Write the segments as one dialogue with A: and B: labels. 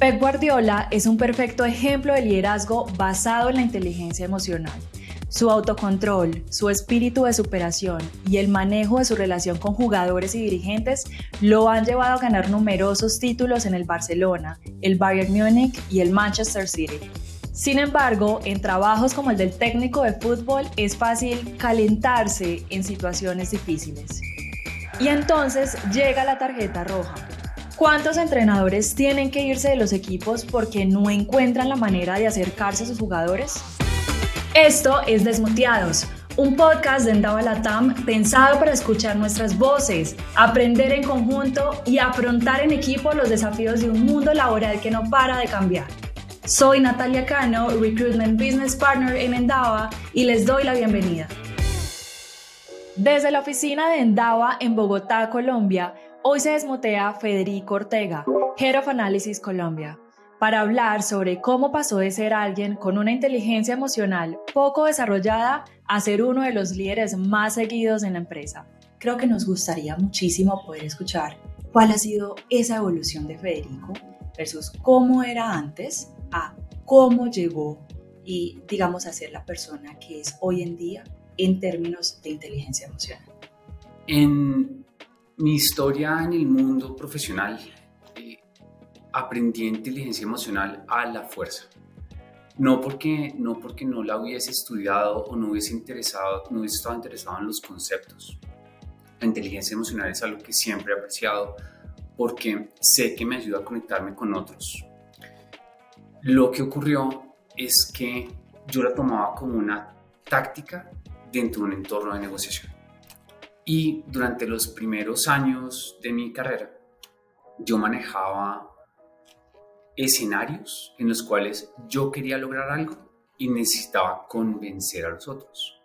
A: Pep Guardiola es un perfecto ejemplo de liderazgo basado en la inteligencia emocional. Su autocontrol, su espíritu de superación y el manejo de su relación con jugadores y dirigentes lo han llevado a ganar numerosos títulos en el Barcelona, el Bayern Múnich y el Manchester City. Sin embargo, en trabajos como el del técnico de fútbol es fácil calentarse en situaciones difíciles. Y entonces llega la tarjeta roja. ¿Cuántos entrenadores tienen que irse de los equipos porque no encuentran la manera de acercarse a sus jugadores? Esto es Desmuteados, un podcast de Endava Latam pensado para escuchar nuestras voces, aprender en conjunto y afrontar en equipo los desafíos de un mundo laboral que no para de cambiar. Soy Natalia Cano, Recruitment Business Partner en Endava y les doy la bienvenida. Desde la oficina de Endava en Bogotá, Colombia, Hoy se desmutea Federico Ortega, Head of Analysis Colombia, para hablar sobre cómo pasó de ser alguien con una inteligencia emocional poco desarrollada a ser uno de los líderes más seguidos en la empresa. Creo que nos gustaría muchísimo poder escuchar cuál ha sido esa evolución de Federico versus cómo era antes a cómo llegó y digamos a ser la persona que es hoy en día en términos de inteligencia emocional.
B: En mi historia en el mundo profesional, eh, aprendí inteligencia emocional a la fuerza. No porque, no porque no la hubiese estudiado o no hubiese, interesado, no hubiese estado interesado en los conceptos. La inteligencia emocional es algo que siempre he apreciado porque sé que me ayuda a conectarme con otros. Lo que ocurrió es que yo la tomaba como una táctica dentro de un entorno de negociación. Y durante los primeros años de mi carrera, yo manejaba escenarios en los cuales yo quería lograr algo y necesitaba convencer a los otros.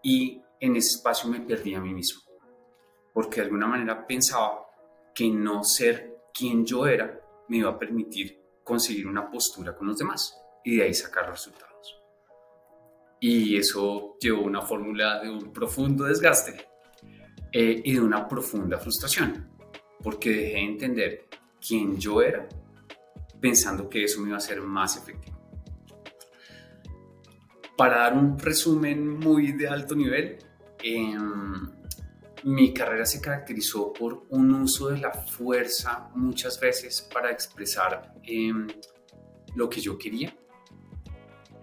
B: Y en ese espacio me perdí a mí mismo, porque de alguna manera pensaba que no ser quien yo era me iba a permitir conseguir una postura con los demás y de ahí sacar resultados. Y eso llevó una fórmula de un profundo desgaste eh, y de una profunda frustración, porque dejé de entender quién yo era, pensando que eso me iba a ser más efectivo. Para dar un resumen muy de alto nivel, em, mi carrera se caracterizó por un uso de la fuerza muchas veces para expresar em, lo que yo quería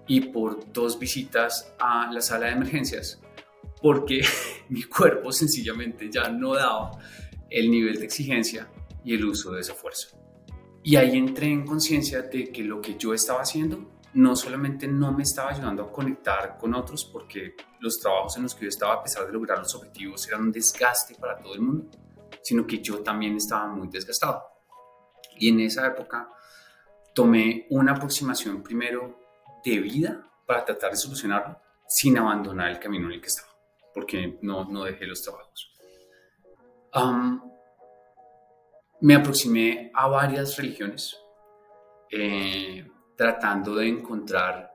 B: y por dos visitas a la sala de emergencias porque mi cuerpo sencillamente ya no daba el nivel de exigencia y el uso de esa fuerza. Y ahí entré en conciencia de que lo que yo estaba haciendo no solamente no me estaba ayudando a conectar con otros, porque los trabajos en los que yo estaba, a pesar de lograr los objetivos, eran un desgaste para todo el mundo, sino que yo también estaba muy desgastado. Y en esa época tomé una aproximación primero de vida para tratar de solucionarlo sin abandonar el camino en el que estaba porque no, no dejé los trabajos. me aproximé a varias religiones eh, tratando de encontrar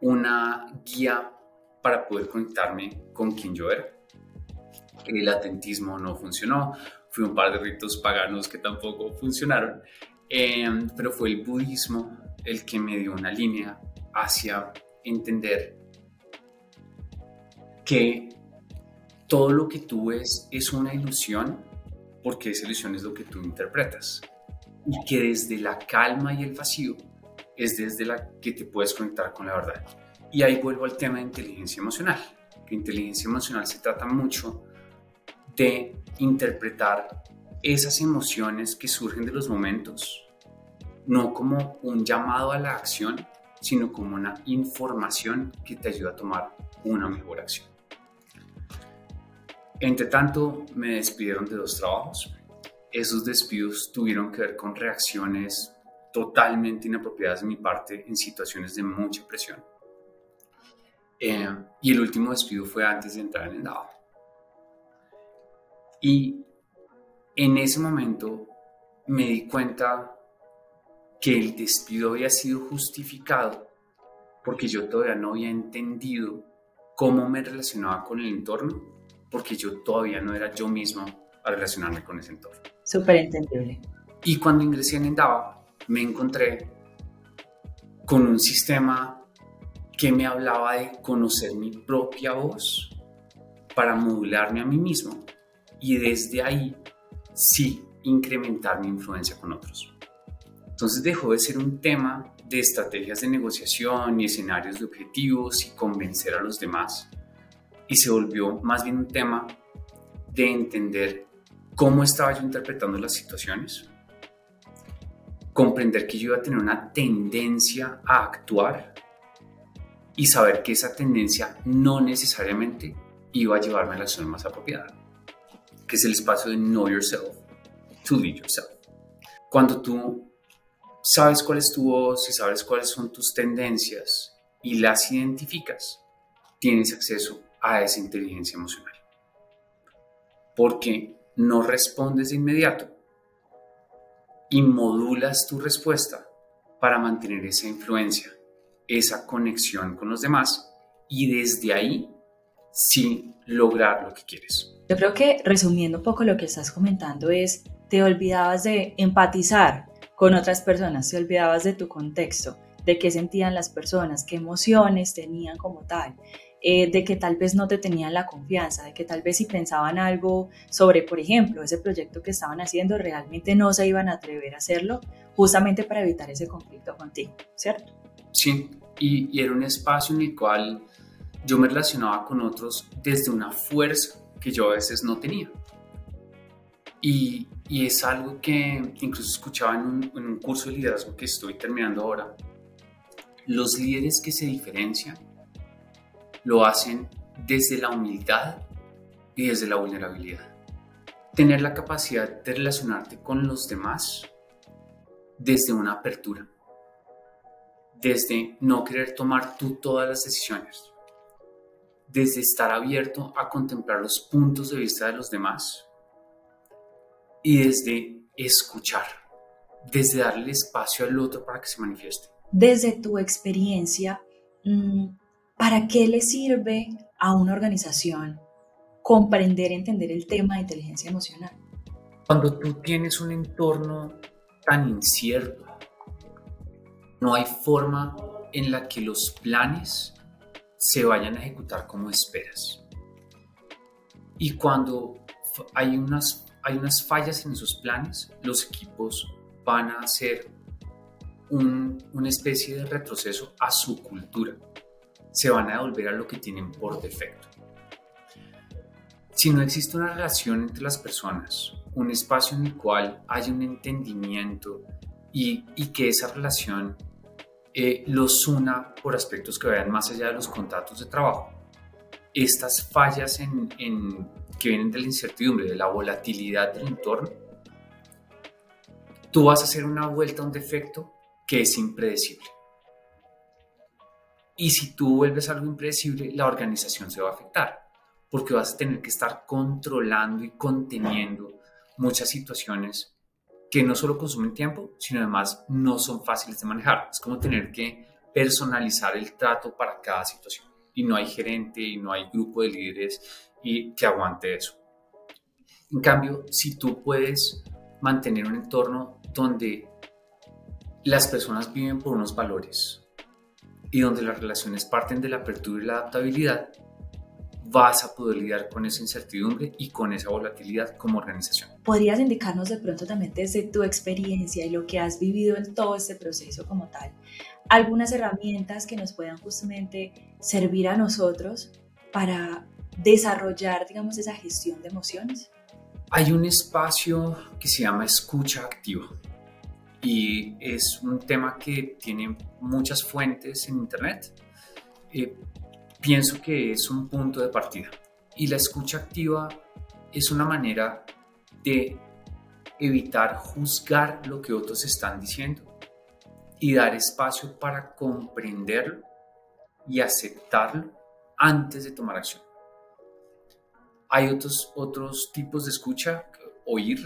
B: una guía para poder conectarme con quien yo era. El atentismo no funcionó, fui un par de ritos paganos que tampoco funcionaron, em, pero fue el budismo el que me dio una línea hacia entender que todo lo que tú ves es una ilusión porque esa ilusión es lo que tú interpretas. Y que desde la calma y el vacío es desde la que te puedes conectar con la verdad. Y ahí vuelvo al tema de inteligencia emocional. Que inteligencia emocional se trata mucho de interpretar esas emociones que surgen de los momentos, no como un llamado a la acción, sino como una información que te ayuda a tomar una mejor acción. Entre tanto, me despidieron de dos trabajos. Esos despidos tuvieron que ver con reacciones totalmente inapropiadas de mi parte en situaciones de mucha presión. Eh, y el último despido fue antes de entrar en el DAO. Y en ese momento me di cuenta que el despido había sido justificado porque yo todavía no había entendido cómo me relacionaba con el entorno porque yo todavía no era yo mismo a relacionarme con ese entorno.
A: Súper entendible.
B: Y cuando ingresé en Endava, me encontré con un sistema que me hablaba de conocer mi propia voz para modularme a mí mismo y desde ahí sí incrementar mi influencia con otros. Entonces dejó de ser un tema de estrategias de negociación y escenarios de objetivos y convencer a los demás y se volvió más bien un tema de entender cómo estaba yo interpretando las situaciones, comprender que yo iba a tener una tendencia a actuar y saber que esa tendencia no necesariamente iba a llevarme a la acción más apropiada, que es el espacio de know yourself, to lead yourself. Cuando tú sabes cuál es tu voz y sabes cuáles son tus tendencias y las identificas, tienes acceso a esa inteligencia emocional. Porque no respondes de inmediato y modulas tu respuesta para mantener esa influencia, esa conexión con los demás y desde ahí sí lograr lo que quieres.
A: Yo creo que resumiendo un poco lo que estás comentando es, te olvidabas de empatizar con otras personas, te olvidabas de tu contexto, de qué sentían las personas, qué emociones tenían como tal. Eh, de que tal vez no te tenían la confianza, de que tal vez si pensaban algo sobre, por ejemplo, ese proyecto que estaban haciendo, realmente no se iban a atrever a hacerlo, justamente para evitar ese conflicto contigo, ¿cierto?
B: Sí, y, era un espacio en el cual yo me relacionaba con otros desde una fuerza que yo a veces no tenía. Y, y es algo que incluso escuchaba en un, en un curso de liderazgo que estoy terminando ahora. Los líderes que se diferencian lo hacen desde la humildad y desde la vulnerabilidad. Tener la capacidad de relacionarte con los demás desde una apertura, desde no querer tomar tú todas las decisiones, desde estar abierto a contemplar los puntos de vista de los demás y desde escuchar, desde darle espacio al otro para que se manifieste.
A: Desde tu experiencia, mm, ¿Para qué le sirve a una organización comprender, entender el tema de inteligencia emocional?
B: Cuando tú tienes un entorno tan incierto, no hay forma en la que los planes se vayan a ejecutar como esperas. Y cuando hay unas, hay unas fallas en esos planes, los equipos van a hacer una especie de retroceso a su cultura se van a devolver a lo que tienen por defecto. Si no existe una relación entre las personas, un espacio en el cual haya un entendimiento y, que esa relación eh, los una por aspectos que vayan más allá de los contratos de trabajo, estas fallas que vienen de la incertidumbre, de la volatilidad del entorno, tú vas a hacer una vuelta a un defecto que es impredecible. Y si tú vuelves algo impredecible, la organización se va a afectar, porque vas a tener que estar controlando y conteniendo muchas situaciones que no solo consumen tiempo, sino además no son fáciles de manejar. Es como tener que personalizar el trato para cada situación. Y no hay gerente y no hay grupo de líderes y que aguante eso. En cambio, si tú puedes mantener un entorno donde las personas viven por unos valores, y donde las relaciones parten de la apertura y la adaptabilidad, vas a poder lidiar con esa incertidumbre y con esa volatilidad como organización.
A: ¿Podrías indicarnos de pronto también desde tu experiencia y lo que has vivido en todo este proceso como tal, algunas herramientas que nos puedan justamente servir a nosotros para desarrollar, digamos, esa gestión de emociones?
B: Hay un espacio que se llama escucha activa y es un tema que tiene muchas fuentes en Internet. Eh, pienso que es un punto de partida y la escucha activa es una manera de evitar juzgar lo que otros están diciendo y dar espacio para comprenderlo y aceptarlo antes de tomar acción. Hay otros, otros tipos de escucha, oír,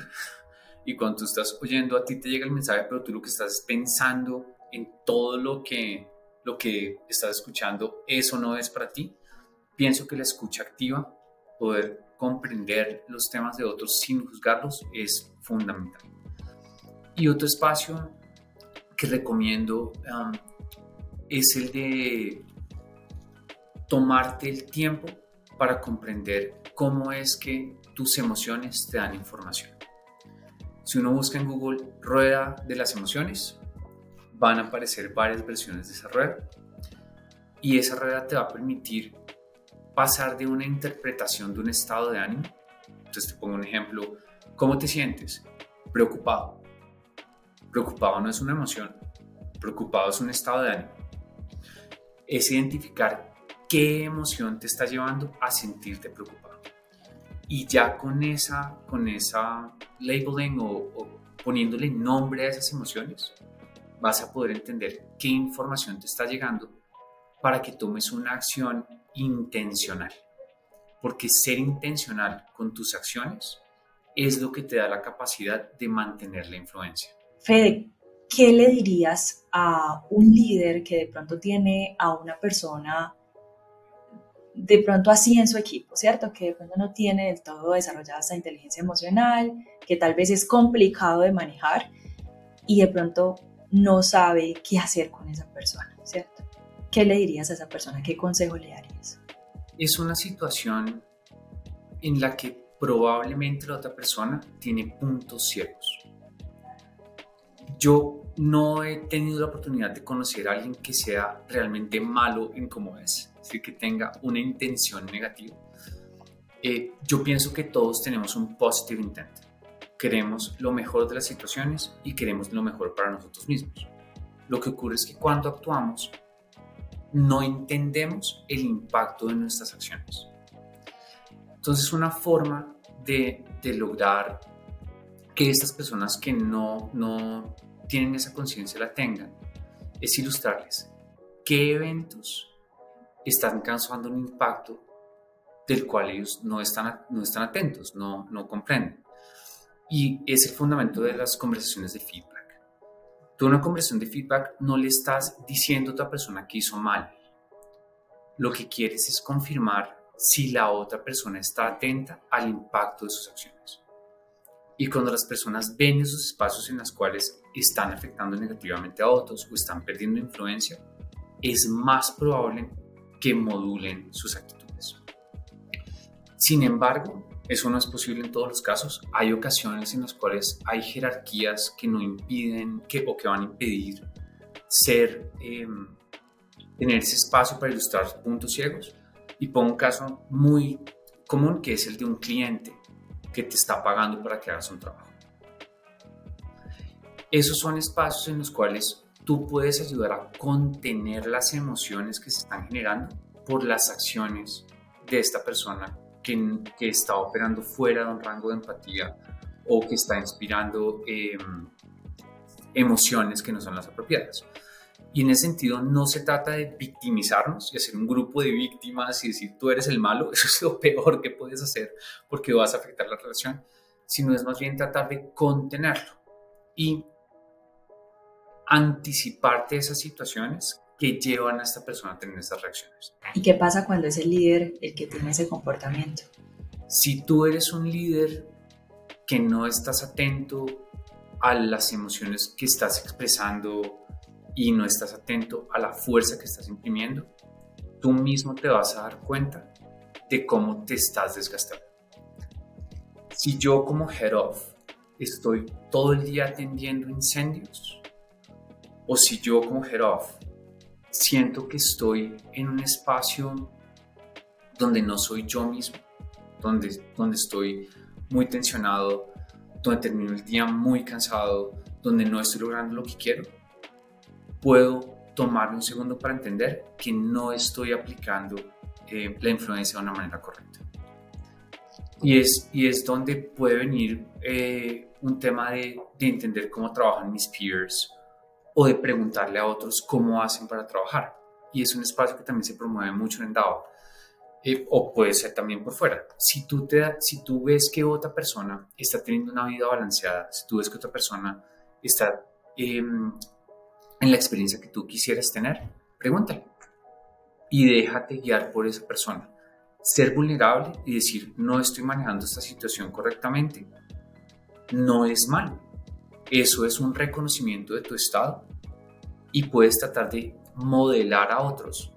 B: y cuando tú estás oyendo a ti te llega el mensaje, pero tú lo que estás pensando en todo lo que, lo que estás escuchando, eso no es para ti. Pienso que la escucha activa, poder comprender los temas de otros sin juzgarlos, es fundamental. Y otro espacio que recomiendo um, es el de tomarte el tiempo para comprender cómo es que tus emociones te dan información. Si uno busca en Google rueda de las emociones, van a aparecer varias versiones de esa rueda y esa rueda te va a permitir pasar de una interpretación de un estado de ánimo. Entonces te pongo un ejemplo, ¿cómo te sientes? Preocupado. Preocupado no es una emoción, preocupado es un estado de ánimo. Es identificar qué emoción te está llevando a sentirte preocupado. Y ya con esa, con esa labeling o, o poniéndole nombre a esas emociones, vas a poder entender qué información te está llegando para que tomes una acción intencional. Porque ser intencional con tus acciones es lo que te da la capacidad de mantener la influencia.
A: Fede, ¿qué le dirías a un líder que de pronto tiene a una persona de pronto así en su equipo, ¿cierto? Que de pronto no tiene del todo desarrollada esa inteligencia emocional, que tal vez es complicado de manejar y de pronto no sabe qué hacer con esa persona, ¿cierto? ¿Qué le dirías a esa persona? ¿Qué consejo le darías?
B: Es una situación en la que probablemente la otra persona tiene puntos ciegos. Yo no he tenido la oportunidad de conocer a alguien que sea realmente malo en cómo es, es decir, que tenga una intención negativa. Eh, yo pienso que todos tenemos un positive intent queremos lo mejor de las situaciones y queremos lo mejor para nosotros mismos. Lo que ocurre es que cuando actuamos, no entendemos el impacto de nuestras acciones. Entonces, una forma de, de lograr que estas personas que no, no tienen esa conciencia la tengan es ilustrarles qué eventos están causando un impacto del cual ellos no están, no están atentos, no, no comprenden. Y es el fundamento de las conversaciones de feedback. Tú en una conversación de feedback no le estás diciendo a otra persona que hizo mal. Lo que quieres es confirmar si la otra persona está atenta al impacto de sus acciones. Y cuando las personas ven esos espacios en los cuales están afectando negativamente a otros o están perdiendo influencia, es más probable que modulen sus actitudes. Sin embargo, eso no es posible en todos los casos. Hay ocasiones en las cuales hay jerarquías que no impiden que, o que van a impedir ser, em, tener ese espacio para ilustrar puntos ciegos. Y pongo un caso muy común que es el de un cliente que te está pagando para que hagas un trabajo. Esos son espacios en los cuales tú puedes ayudar a contener las emociones que se están generando por las acciones de esta persona que, está operando fuera de un rango de empatía o que está inspirando em, emociones que no son las apropiadas. Y en ese sentido no se trata de victimizarnos y hacer un grupo de víctimas y decir tú eres el malo, eso es lo peor que puedes hacer porque vas a afectar la relación, sino es más bien tratar de contenerlo y anticiparte esas situaciones que llevan a esta persona a tener esas reacciones.
A: ¿Y qué pasa cuando es el líder el que tiene ese comportamiento?
B: Si tú eres un líder que no estás atento a las emociones que estás expresando y no estás atento a la fuerza que estás imprimiendo, tú mismo te vas a dar cuenta de cómo te estás desgastando. Si yo como head of estoy todo el día atendiendo incendios, o si yo como head of siento que estoy en un espacio donde no soy yo mismo, donde, donde estoy muy tensionado, donde termino el día muy cansado, donde no estoy logrando lo que quiero, puedo tomar un segundo para entender que no estoy aplicando eh, la influencia de una manera correcta. Y es, y es donde puede venir eh, un tema de, de entender cómo trabajan mis peers, o de preguntarle a otros cómo hacen para trabajar. Y es un espacio que también se promueve mucho en DAO. Eh, o puede ser también por fuera. Si tú, te, si tú ves que otra persona está teniendo una vida balanceada, si tú ves que otra persona está em, en la experiencia que tú quisieras tener, pregúntale y déjate guiar por esa persona. Ser vulnerable y decir, no estoy manejando esta situación correctamente, no es malo eso es un reconocimiento de tu estado y puedes tratar de modelar a otros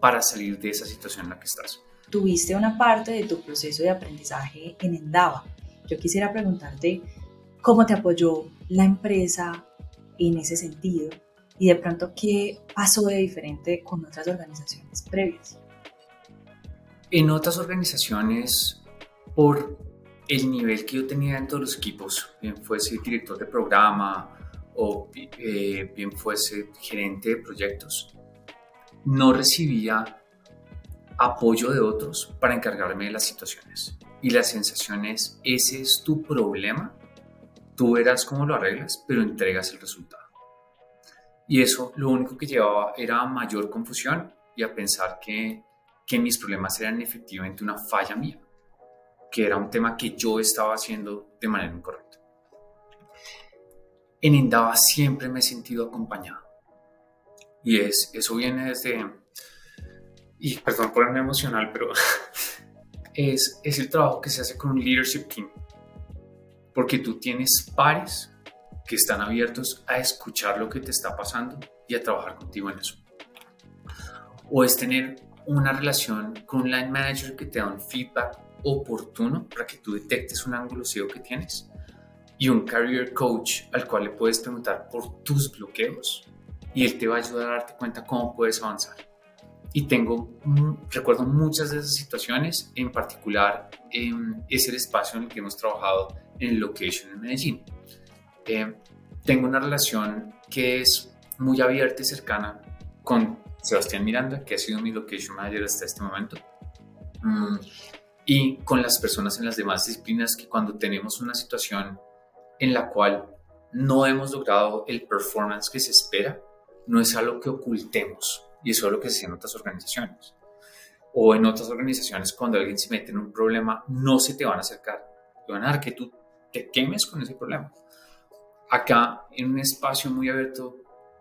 B: para salir de esa situación en la que estás.
A: Tuviste una parte de tu proceso de aprendizaje en Endava. Yo quisiera preguntarte cómo te apoyó la empresa en ese sentido y de pronto qué pasó de diferente con otras organizaciones previas.
B: En otras organizaciones, por el nivel que yo tenía dentro de los equipos, bien fuese director de programa o eh, bien fuese gerente de proyectos, no recibía apoyo de otros para encargarme de las situaciones. Y la sensación es, ese es tu problema, tú verás cómo lo arreglas, pero entregas el resultado. Y eso lo único que llevaba era mayor confusión y a pensar que, que mis problemas eran efectivamente una falla mía, que era un tema que yo estaba haciendo de manera incorrecta. En Indaba siempre me he sentido acompañado. Y es, eso viene desde, y perdón por ponerme emocional, pero es, es el trabajo que se hace con un leadership team. Porque tú tienes pares que están abiertos a escuchar lo que te está pasando y a trabajar contigo en eso. O es tener una relación con un line manager que te da un feedback oportuno para que tú detectes un ángulo ciego que tienes y un career coach al cual le puedes preguntar por tus bloqueos y él te va a ayudar a darte cuenta cómo puedes avanzar. Y tengo, recuerdo muchas de esas situaciones, en particular es el espacio en el que hemos trabajado en Location en Medellín tengo una relación que es muy abierta y cercana con Sebastián Miranda, que ha sido mi location manager hasta este momento, mm, y con las personas en las demás disciplinas que cuando tenemos una situación en la cual no hemos logrado el performance que se espera, no es algo que ocultemos, y eso es lo que se hace en otras organizaciones. O en otras organizaciones, cuando alguien se mete en un problema, no se te van a acercar, te van a dar que tú te quemes con ese problema acá en un espacio muy abierto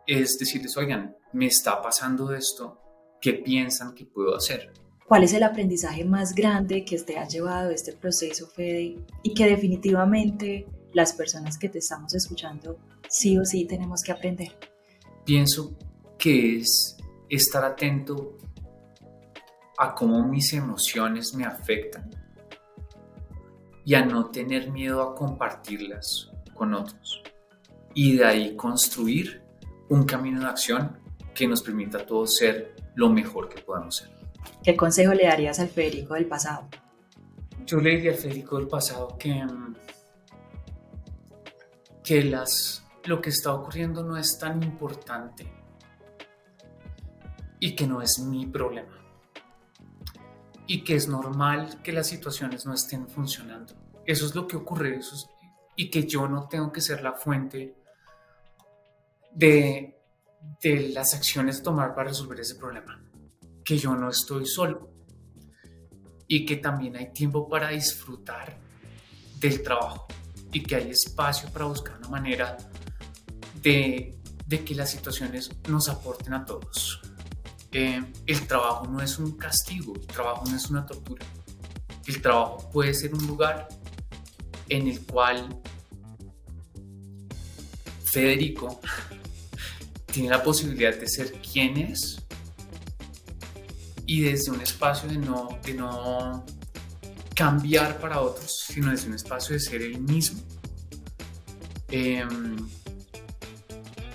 B: es decirles, oigan, me está pasando esto, ¿qué piensan que puedo hacer?
A: ¿Cuál es el aprendizaje más grande que te ha llevado este proceso, Fede? Y que definitivamente las personas que te estamos escuchando sí o sí tenemos que aprender.
B: Pienso que es estar atento a cómo mis emociones me afectan y a no tener miedo a compartirlas con otros y de ahí construir un camino de acción que nos permita a todos ser lo mejor que podamos ser.
A: ¿Qué consejo le darías al Federico del pasado?
B: Yo le diría al Federico del pasado que, mm, que las, lo que está ocurriendo no es tan importante y que no es mi problema y que es normal que las situaciones no estén funcionando. Eso es lo que ocurre y que yo no tengo que ser la fuente de, las acciones a tomar para resolver ese problema. Que yo no estoy solo y que también hay tiempo para disfrutar del trabajo y que hay espacio para buscar una manera de, que las situaciones nos aporten a todos. Eh, el trabajo no es un castigo, el trabajo no es una tortura. El trabajo puede ser un lugar en el cual Federico tiene la posibilidad de ser quien es y desde un espacio de no, de no cambiar para otros, sino desde un espacio de ser el mismo, em,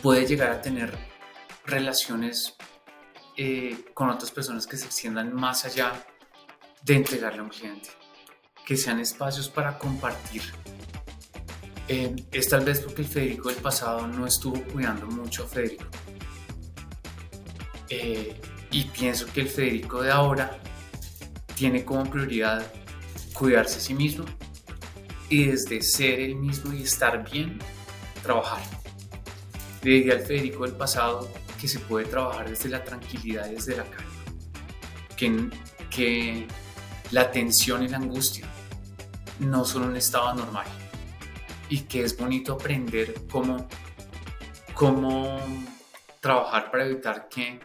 B: puede llegar a tener relaciones eh, con otras personas que se extiendan más allá de entregarle a un cliente, que sean espacios para compartir eh, es tal vez porque el Federico del pasado no estuvo cuidando mucho a Federico. Eh, y pienso que el Federico de ahora tiene como prioridad cuidarse a sí mismo y desde ser el mismo y estar bien, trabajar. Le diría al Federico del pasado que se puede trabajar desde la tranquilidad desde la calma. Que, que la tensión y la angustia no son un estado normal y que es bonito aprender cómo, cómo trabajar para evitar que,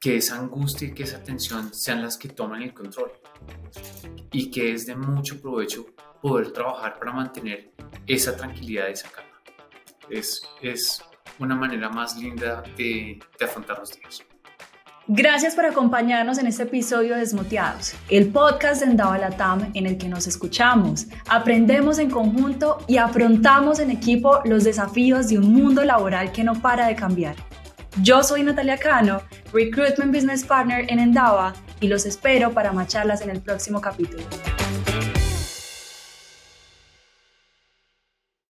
B: que esa angustia y que esa tensión sean las que toman el control y que es de mucho provecho poder trabajar para mantener esa tranquilidad y esa calma. Es, es una manera más linda de, de afrontar los días.
A: Gracias por acompañarnos en este episodio de Desmoteados, el podcast de Endava Latam en el que nos escuchamos, aprendemos en conjunto y afrontamos en equipo los desafíos de un mundo laboral que no para de cambiar. Yo soy Natalia Cano, Recruitment Business Partner en Endava y los espero para macharlas en el próximo capítulo.